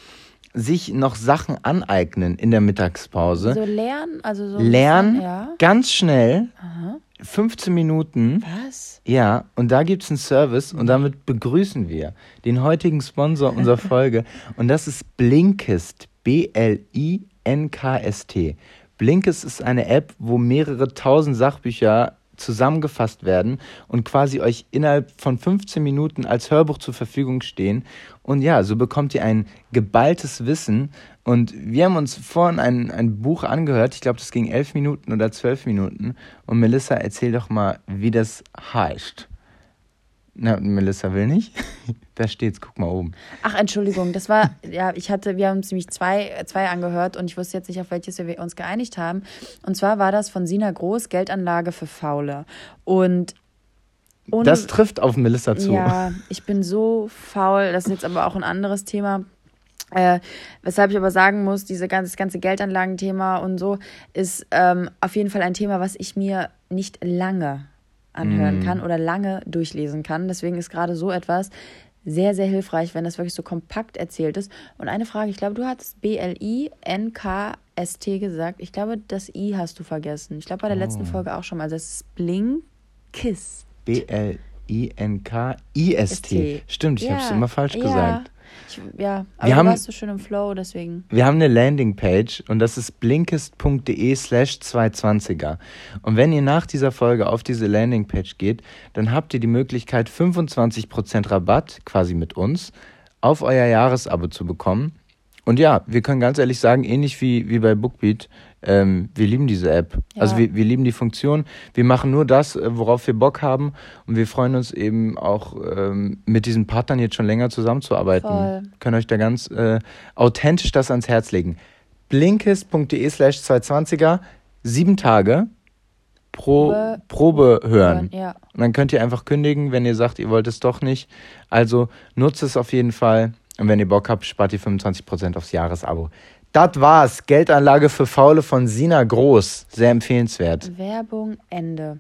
sich noch Sachen aneignen in der Mittagspause. So lernen, also so. Lernen, Ja. ganz schnell, Aha. 15 Minuten. Was? Ja, und da gibt's einen Service und damit begrüßen wir den heutigen Sponsor unserer Folge und das ist Blinkist, B-L-I-N-K-S-T. Blinkist ist eine App, wo mehrere tausend Sachbücher zusammengefasst werden und quasi euch innerhalb von 15 Minuten als Hörbuch zur Verfügung stehen. Und ja, so bekommt ihr ein geballtes Wissen. Und wir haben uns vorhin ein, ein Buch angehört, ich glaube, das ging elf Minuten oder zwölf Minuten. Und Melissa, erzähl doch mal, wie das heißt. Na, Melissa will nicht. da steht's, guck mal oben. Ach, Entschuldigung, das war, ja, ich hatte, wir haben uns nämlich zwei, zwei angehört und ich wusste jetzt nicht, auf welches wir uns geeinigt haben. Und zwar war das von Sina Groß, Geldanlage für Faule. Und ohne, Das trifft auf Melissa zu. ja, ich bin so faul, das ist jetzt aber auch ein anderes Thema. Äh, weshalb ich aber sagen muss, diese ganze, ganze Geldanlagenthema und so ist ähm, auf jeden Fall ein Thema, was ich mir nicht lange anhören kann oder lange durchlesen kann. Deswegen ist gerade so etwas sehr, sehr hilfreich, wenn das wirklich so kompakt erzählt ist. Und eine Frage, ich glaube, du hattest B-L-I-N-K-S-T gesagt. Ich glaube, das I hast du vergessen. Ich glaube, bei der letzten Folge auch schon mal. Das ist Blinkist. B-L-I-N-K-I-S-T. Stimmt, ich habe es immer falsch ja. gesagt. Ich, ja, aber Wir du haben- warst so schön im Flow, deswegen. Wir haben eine Landingpage und das ist blinkist.de slash 220er. Und wenn ihr nach dieser Folge auf diese Landingpage geht, dann habt ihr die Möglichkeit, 25% Rabatt quasi mit uns auf euer Jahresabo zu bekommen. Und ja, wir können ganz ehrlich sagen, ähnlich wie, wie bei Bookbeat, ähm, wir lieben diese App. Ja. Also wir, wir lieben die Funktion. Wir machen nur das, äh, worauf wir Bock haben. Und wir freuen uns eben auch ähm, mit diesen Partnern jetzt schon länger zusammenzuarbeiten. Voll. Können euch da ganz äh, authentisch das ans Herz legen. Blinkist.de slash 220er, sieben Tage, pro Be- Probe hören. Ja. Und dann könnt ihr einfach kündigen, wenn ihr sagt, ihr wollt es doch nicht. Also nutzt es auf jeden Fall. Und wenn ihr Bock habt, spart ihr 25% aufs Jahresabo. Das war's. Geldanlage für Faule von Sina Groß. Sehr empfehlenswert. Werbung, Ende.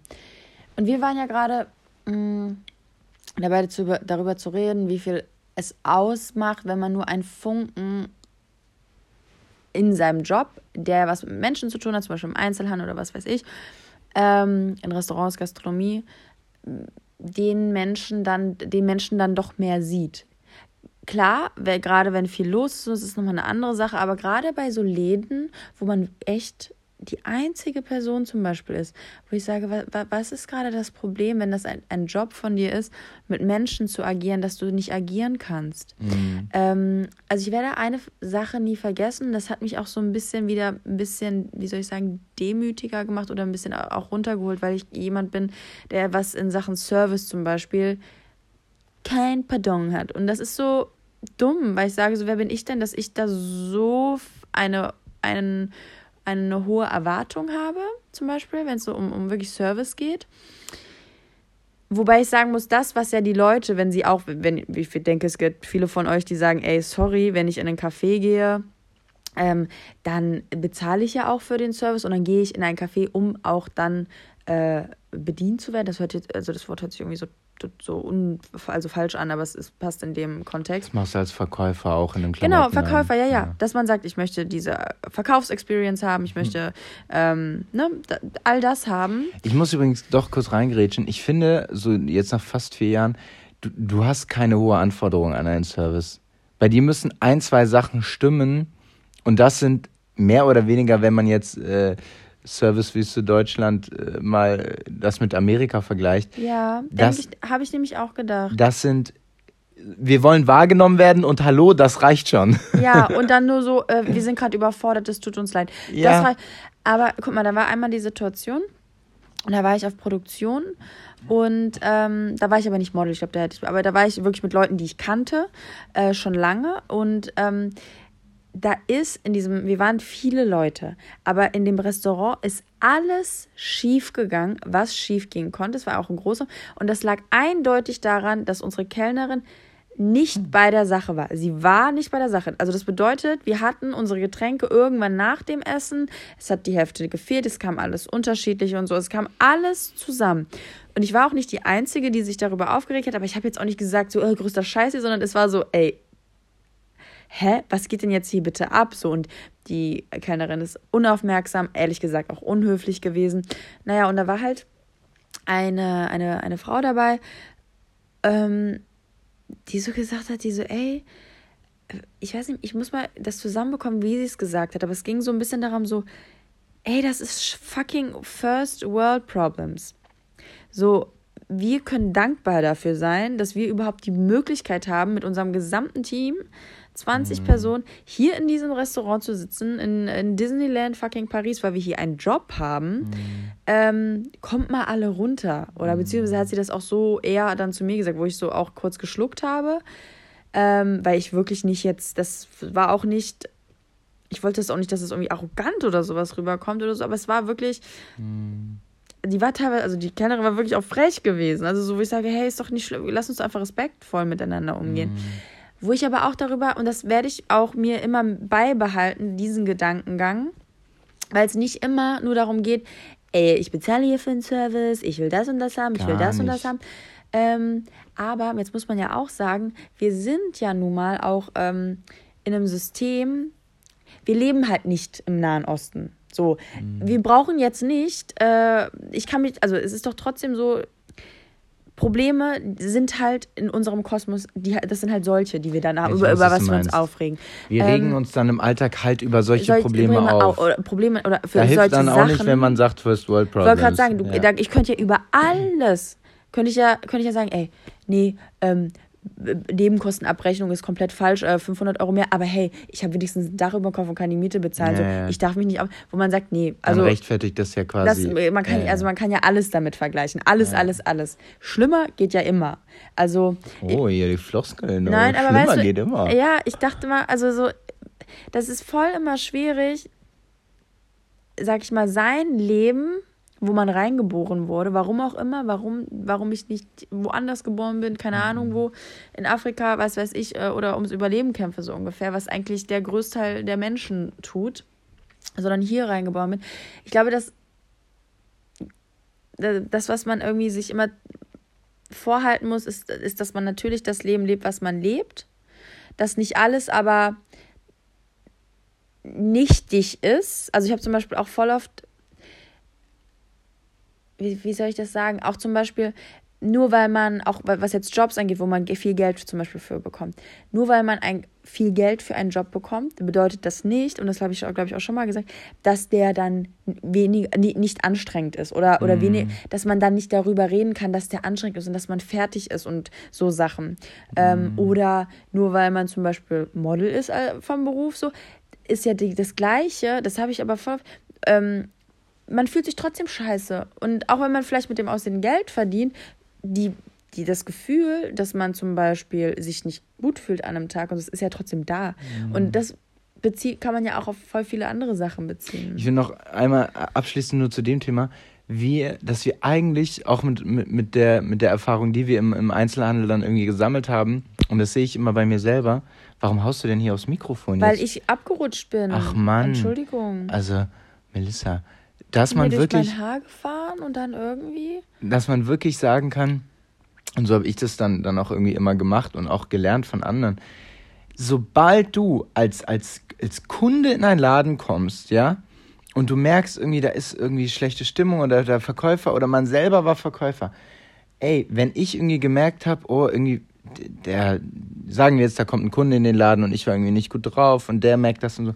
Und wir waren ja gerade mh, dabei zu, darüber zu reden, wie viel es ausmacht, wenn man nur einen Funken in seinem Job, der was mit Menschen zu tun hat, zum Beispiel im Einzelhandel oder was weiß ich, ähm, in Restaurants, Gastronomie, den Menschen dann, den Menschen dann doch mehr sieht. Klar, wer, gerade wenn viel los ist, das ist nochmal eine andere Sache, aber gerade bei so Läden, wo man echt die einzige Person zum Beispiel ist, wo ich sage, wa, was ist gerade das Problem, wenn das ein, ein Job von dir ist, mit Menschen zu agieren, dass du nicht agieren kannst? Mhm. Ähm, also ich werde eine Sache nie vergessen, das hat mich auch so ein bisschen wieder ein bisschen, wie soll ich sagen, demütiger gemacht oder ein bisschen auch runtergeholt, weil ich jemand bin, der was in Sachen Service zum Beispiel kein Pardon hat. Und das ist so dumm, weil ich sage, so wer bin ich denn, dass ich da so eine, einen, eine hohe Erwartung habe, zum Beispiel, wenn es so um, um wirklich Service geht. Wobei ich sagen muss, das, was ja die Leute, wenn sie auch, wenn ich denke, es gibt viele von euch, die sagen, ey, sorry, wenn ich in einen Café gehe, ähm, dann bezahle ich ja auch für den Service und dann gehe ich in ein Café, um auch dann äh, bedient zu werden. Das hört jetzt, also das Wort hört sich irgendwie so so un, also falsch an, aber es ist, passt in dem Kontext. Das machst du als Verkäufer auch in einem Genau, Klamottenladen. Verkäufer, ja, ja, Ja. Dass man sagt, ich möchte diese Verkaufsexperience haben, ich möchte ähm, ne, all das haben. Ich muss übrigens doch kurz reingrätschen. Ich finde, so jetzt nach fast vier Jahren, du, du hast keine hohe Anforderung an einen Service. Bei dir müssen ein, zwei Sachen stimmen und das sind mehr oder weniger, wenn man jetzt äh, Servicewüste Deutschland äh, mal das mit Amerika vergleicht, Ja, Das- habe ich nämlich auch gedacht. das sind, wir wollen wahrgenommen werden und hallo, das reicht schon. Ja, und dann nur so, äh, wir sind gerade überfordert, es tut uns leid. Ja. Das war, aber guck mal, da war einmal die Situation, und da war ich auf Produktion und ähm, da war ich aber nicht Model, ich glaube, da hätte ich, aber da war ich wirklich mit Leuten, die ich kannte, äh, schon lange und ähm, da ist in diesem, wir waren viele Leute, aber in dem Restaurant ist alles schief gegangen, was schief gehen konnte. Es war auch ein großer. Und das lag eindeutig daran, dass unsere Kellnerin nicht bei der Sache war. Sie war nicht bei der Sache. Also das bedeutet, wir hatten unsere Getränke irgendwann nach dem Essen. Es hat die Hälfte gefehlt, es kam alles unterschiedlich und so. Es kam alles zusammen. Und ich war auch nicht die Einzige, die sich darüber aufgeregt hat, aber ich habe jetzt auch nicht gesagt, so, äh, größter Scheiße, sondern es war so, ey, hä, was geht denn jetzt hier bitte ab? So, und die Kellnerin ist unaufmerksam, ehrlich gesagt auch unhöflich gewesen. Naja, und da war halt eine, eine, eine Frau dabei, ähm, die so gesagt hat, die so, ey, ich weiß nicht, ich muss mal das zusammenbekommen, wie sie es gesagt hat, aber es ging so ein bisschen darum, so, ey, das ist fucking First World Problems. So, wir können dankbar dafür sein, dass wir überhaupt die Möglichkeit haben, mit unserem gesamten Team, 20 Personen, hier in diesem Restaurant zu sitzen, in, in Disneyland fucking Paris, weil wir hier einen Job haben. Ähm, kommt mal alle runter. Oder beziehungsweise hat sie das auch so eher dann zu mir gesagt, wo ich so auch kurz geschluckt habe. Ähm, weil ich wirklich nicht jetzt, das war auch nicht, ich wollte es auch nicht, dass es irgendwie arrogant oder sowas rüberkommt oder so, aber es war wirklich, die war teilweise, also die Kellnerin war wirklich auch frech gewesen. Also so, wo ich sage, hey, ist doch nicht schlimm, lass uns einfach respektvoll miteinander umgehen. Wo ich aber auch darüber, und das werde ich auch mir immer beibehalten, diesen Gedankengang, weil es nicht immer nur darum geht, ey, ich bezahle hier für einen Service, ich will das und das haben, ich will das und das nicht. haben. Ähm, aber jetzt muss man ja auch sagen, wir sind ja nun mal auch ähm, in einem System, wir leben halt nicht im Nahen Osten. So, wir brauchen jetzt nicht, äh, ich kann mich, also es ist doch trotzdem so, Probleme sind halt in unserem Kosmos, die, das sind halt solche, die wir dann haben, Ich über, weiß, über was wir uns aufregen. Wir Ähm, regen uns dann im Alltag halt über solche solche Probleme, auf. Oder Probleme oder für Da hilft solche dann auch Sachen. nicht, wenn man sagt First World Ich Problems. wollte gerade sagen, du, ja. da, ich könnte ja über alles, könnte ich ja, könnte ich ja sagen, ey, nee, ähm, Nebenkostenabrechnung ist komplett falsch, äh, 500 Euro mehr, aber hey, ich habe wenigstens ein Dach über dem Kopf und kann die Miete bezahlen. Ja, so. Ich darf mich nicht auf, wo man sagt, nee, also also rechtfertigt das ja das, quasi. man kann, Ja, also man kann ja alles damit vergleichen, alles, Ja. alles, alles. Schlimmer geht ja immer. Also oh, hier die Floskeln. Nein, oh, aber Schlimmer weißt du, geht immer. ja, ich dachte mal, also so, das ist voll immer schwierig, sag ich mal, sein Leben, wo man reingeboren wurde, warum auch immer, warum, warum ich nicht woanders geboren bin, keine Ahnung wo, in Afrika, was weiß ich, äh, oder ums Überleben kämpfe so ungefähr, was eigentlich der Größteil der Menschen tut, sondern hier reingeboren bin. Ich glaube, dass das, was man irgendwie sich immer vorhalten muss, ist, ist, dass man natürlich das Leben lebt, was man lebt. Dass nicht alles aber nichtig ist. Also ich habe zum Beispiel auch voll oft, wie, wie soll ich das sagen, auch zum Beispiel, nur weil man, auch was jetzt Jobs angeht, wo man viel Geld zum Beispiel für bekommt, nur weil man ein, viel Geld für einen Job bekommt, bedeutet das nicht, und das habe ich, glaube ich, auch schon mal gesagt, dass der dann wenig, nicht anstrengend ist oder, oder mm. wenig, dass man dann nicht darüber reden kann, dass der anstrengend ist und dass man fertig ist und so Sachen. Mm. Ähm, mhm. oder nur weil man zum Beispiel Model ist äh, vom Beruf, so, ist ja die, das Gleiche, das habe ich aber voll. Ähm, man fühlt sich trotzdem scheiße. Und auch wenn man vielleicht mit dem Aussehen Geld verdient, die, die das Gefühl, dass man zum Beispiel sich nicht gut fühlt an einem Tag, und das ist ja trotzdem da. Mhm. Und das bezieht, kann man ja auch auf voll viele andere Sachen beziehen. Ich will noch einmal abschließend nur zu dem Thema, wie, dass wir eigentlich auch mit, mit, mit, der, mit der Erfahrung, die wir im, im Einzelhandel dann irgendwie gesammelt haben, und das sehe ich immer bei mir selber, warum haust du denn hier aufs Mikrofon Weil jetzt? ich abgerutscht bin. Ach Mann. Entschuldigung. Also, Melissa, dass man wirklich. Durch mein Haar gefahren und dann irgendwie. Dass man wirklich sagen kann, und so habe ich das dann, dann auch irgendwie immer gemacht und auch gelernt von anderen. Sobald du als, als, als Kunde in einen Laden kommst, ja, und du merkst irgendwie, da ist irgendwie schlechte Stimmung oder der Verkäufer oder man selber war Verkäufer. Ey, wenn ich irgendwie gemerkt habe, oh, irgendwie, der, sagen wir jetzt, da kommt ein Kunde in den Laden und ich war irgendwie nicht gut drauf und der merkt das und so.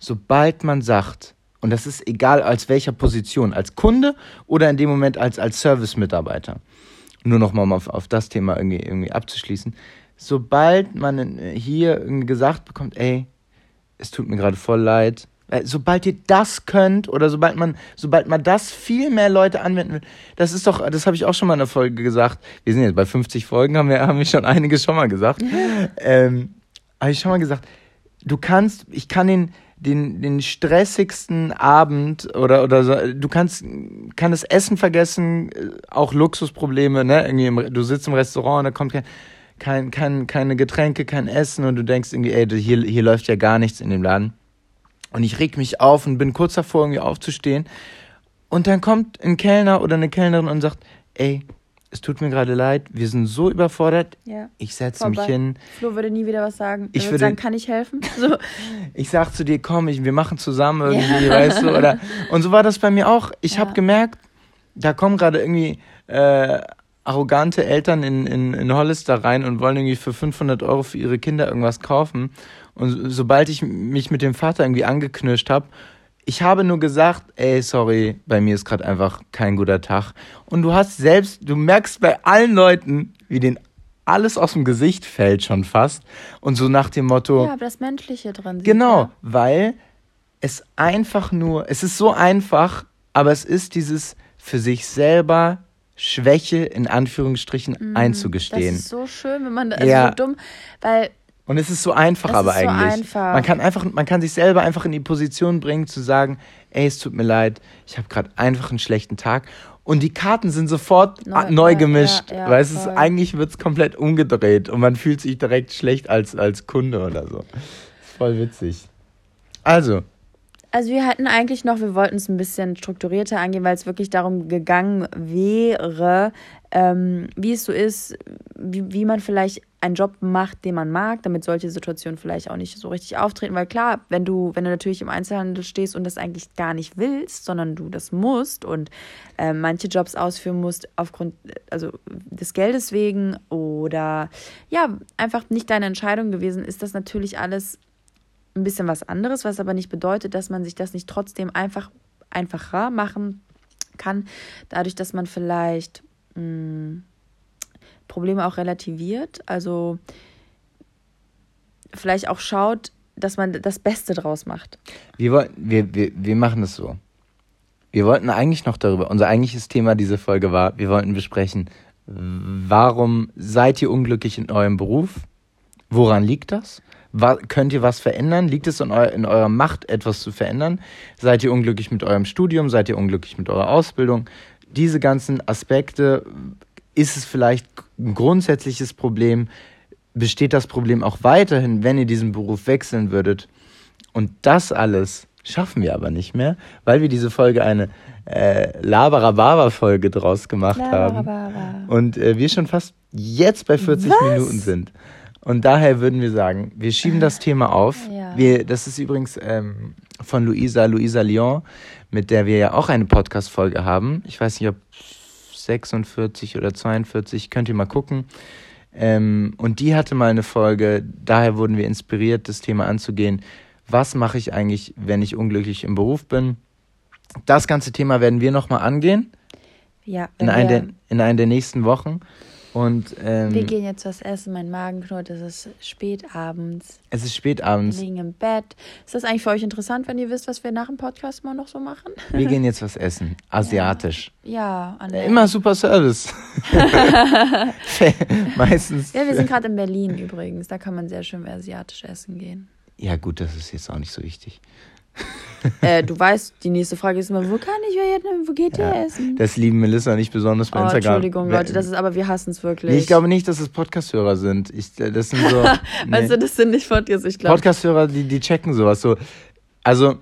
Sobald man sagt, und das ist egal als welcher Position, als Kunde oder in dem Moment als, als Service-Mitarbeiter. Nur noch mal auf, auf das Thema irgendwie, irgendwie abzuschließen. Sobald man hier gesagt bekommt, ey, es tut mir gerade voll leid, sobald ihr das könnt oder sobald man, sobald man das viel mehr Leute anwenden will, das ist doch, das habe ich auch schon mal in der Folge gesagt. Wir sind jetzt bei 50 Folgen, haben wir, haben wir schon einiges schon mal gesagt. ähm, habe ich schon mal gesagt, du kannst, ich kann den, den, den stressigsten Abend oder, oder so, du kannst, kann das Essen vergessen, äh, auch Luxusprobleme, ne? Irgendwie im, du sitzt im Restaurant und da kommt kein, kein, kein, keine Getränke, kein Essen und du denkst irgendwie, ey, hier, hier läuft ja gar nichts in dem Laden. Und ich reg mich auf und bin kurz davor, irgendwie aufzustehen. Und dann kommt ein Kellner oder eine Kellnerin und sagt, ey, es tut mir gerade leid, wir sind so überfordert. Ja. Ich setze mich hin. Flo würde nie wieder was sagen. Er ich würde sagen, kann ich helfen? So. ich sag zu dir, komm, ich, wir machen zusammen irgendwie, ja. weißt du, oder und so war das bei mir auch. Ich ja. habe gemerkt, da kommen gerade irgendwie äh, arrogante Eltern in, in, in Hollister rein und wollen irgendwie für 500 Euro für ihre Kinder irgendwas kaufen. Und sobald ich mich mit dem Vater irgendwie angeknirscht habe ich habe nur gesagt, ey, sorry, bei mir ist gerade einfach kein guter Tag. Und du hast selbst, du merkst bei allen Leuten, wie denen alles aus dem Gesicht fällt schon fast. Und so nach dem Motto. Ja, aber das Menschliche drin. Genau, ja. weil es einfach nur, es ist so einfach, aber es ist dieses für sich selber Schwäche in Anführungsstrichen mm, einzugestehen. Das ist so schön, wenn man, also ja. so dumm, weil und es ist so einfach es aber ist eigentlich. So einfach. Man kann einfach, man kann sich selber einfach in die Position bringen zu sagen, ey, es tut mir leid, ich habe gerade einfach einen schlechten Tag. Und die Karten sind sofort neu, neu gemischt. Ja, ja, weil es ist, eigentlich wird es komplett umgedreht und man fühlt sich direkt schlecht als, als Kunde oder so. Voll witzig. Also, also wir hatten eigentlich noch, wir wollten es ein bisschen strukturierter angehen, weil es wirklich darum gegangen wäre, ähm, wie es so ist, wie, wie man vielleicht einen Job macht, den man mag, damit solche Situationen vielleicht auch nicht so richtig auftreten. Weil klar, wenn du, wenn du natürlich im Einzelhandel stehst und das eigentlich gar nicht willst, sondern du das musst und äh, manche Jobs ausführen musst aufgrund also des Geldes wegen oder ja, einfach nicht deine Entscheidung gewesen, ist das natürlich alles ein bisschen was anderes, was aber nicht bedeutet, dass man sich das nicht trotzdem einfach einfacher machen kann, dadurch, dass man vielleicht mh, hm, Probleme auch relativiert, also vielleicht auch schaut, dass man das Beste draus macht. Wir, wir, wir, wir machen das so. Wir wollten eigentlich noch darüber, unser eigentliches Thema dieser Folge war, wir wollten besprechen, warum seid ihr unglücklich in eurem Beruf? Woran liegt das? Könnt ihr was verändern? Liegt es in, eu in eurer Macht, etwas zu verändern? Seid ihr unglücklich mit eurem Studium? Seid ihr unglücklich mit eurer Ausbildung? Diese ganzen Aspekte, ist es vielleicht ein grundsätzliches Problem? Besteht das Problem auch weiterhin, wenn ihr diesen Beruf wechseln würdet? Und das alles schaffen wir aber nicht mehr, weil wir diese Folge eine äh, Labarababa-Folge draus gemacht haben. Und äh, wir schon fast jetzt bei 40 Was? Minuten sind. Und daher würden wir sagen, wir schieben das Thema auf. Ja. Wir, das ist übrigens ähm, von Luisa, Luisa Lyon, mit der wir ja auch eine Podcast-Folge haben. Ich weiß nicht, ob 46 oder 42, könnt ihr mal gucken. Ähm, und die hatte mal eine Folge, daher wurden wir inspiriert, das Thema anzugehen. Was mache ich eigentlich, wenn ich unglücklich im Beruf bin? Das ganze Thema werden wir nochmal angehen Ja, in, wenn ein wir, der, in einer der nächsten Wochen. Und ähm, wir gehen jetzt was essen, mein Magen knurrt, es ist spät abends, es ist spät wir abends. liegen im Bett. Ist das eigentlich für euch interessant, wenn ihr wisst, was wir nach dem Podcast mal noch so machen? Wir gehen jetzt was essen. Asiatisch. Ja, an Ja, Immer super Service. Meistens. Ja, wir sind gerade in Berlin übrigens. Da kann man sehr schön asiatisch essen gehen. Ja, gut, das ist jetzt auch nicht so wichtig. Äh, du weißt, die nächste Frage ist immer, wo kann ich wo geht ihr Ja, essen? Das lieben Melissa nicht besonders bei Oh, Instagram. Entschuldigung, Leute, das ist aber wir hassen es wirklich. Nee, ich glaube nicht, dass es Podcast-Hörer sind. Ich, äh, das sind so. nee. Du, das sind nicht Podcasts, ich glaube. Podcast-Hörer, die, die checken sowas so. Also,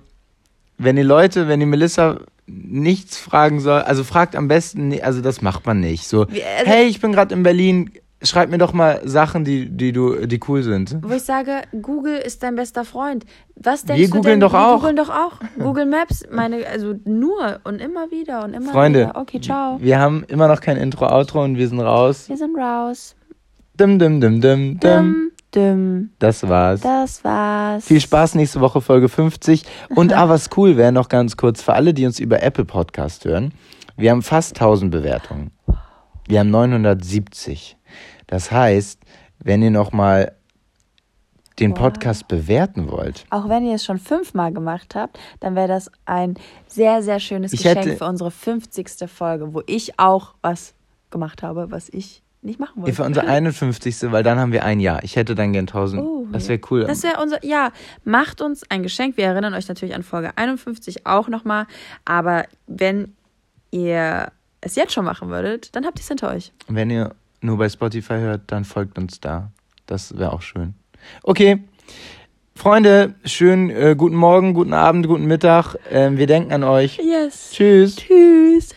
wenn die Leute, wenn die Melissa nichts fragen soll, also fragt am besten, also das macht man nicht. So, Wie- also- hey, ich bin gerade in Berlin, schreib mir doch mal Sachen, die, die du, die cool sind. Wo ich sage, Google ist dein bester Freund. Was denkst Wir du googeln denn? doch Wir auch. googeln doch auch. Google Maps, meine, also nur und immer wieder und immer Freunde, wieder. Okay, ciao. wir haben immer noch kein Intro, Outro und wir sind raus. Wir sind raus. Dim, dim, dim, dim. Dim, dim. Das war's. Das war's. Viel Spaß nächste Woche Folge 50. Und ah, was cool wäre noch ganz kurz für alle, die uns über Apple Podcast hören. Wir haben fast 1000 Bewertungen. Wir haben 970. Das heißt, wenn ihr noch mal den Wow. Podcast bewerten wollt, Auch wenn ihr es schon fünfmal gemacht habt, dann wäre das ein sehr, sehr schönes Ich Geschenk hätte- für unsere 50. Folge, wo ich auch was gemacht habe, was ich nicht machen wollte. für unser 51. weil dann haben wir ein Jahr. Ich hätte dann gern 1000. Oh, das wäre cool. Das wäre unser, ja, macht uns ein Geschenk. Wir erinnern euch natürlich an Folge 51 auch nochmal. Aber wenn ihr es jetzt schon machen würdet, dann habt ihr es hinter euch. Wenn ihr nur bei Spotify hört, dann folgt uns da. Das wäre auch schön. Okay. Freunde, schön äh, guten Morgen, guten Abend, guten Mittag. Ähm, wir denken an euch. Yes. Tschüss. Tschüss.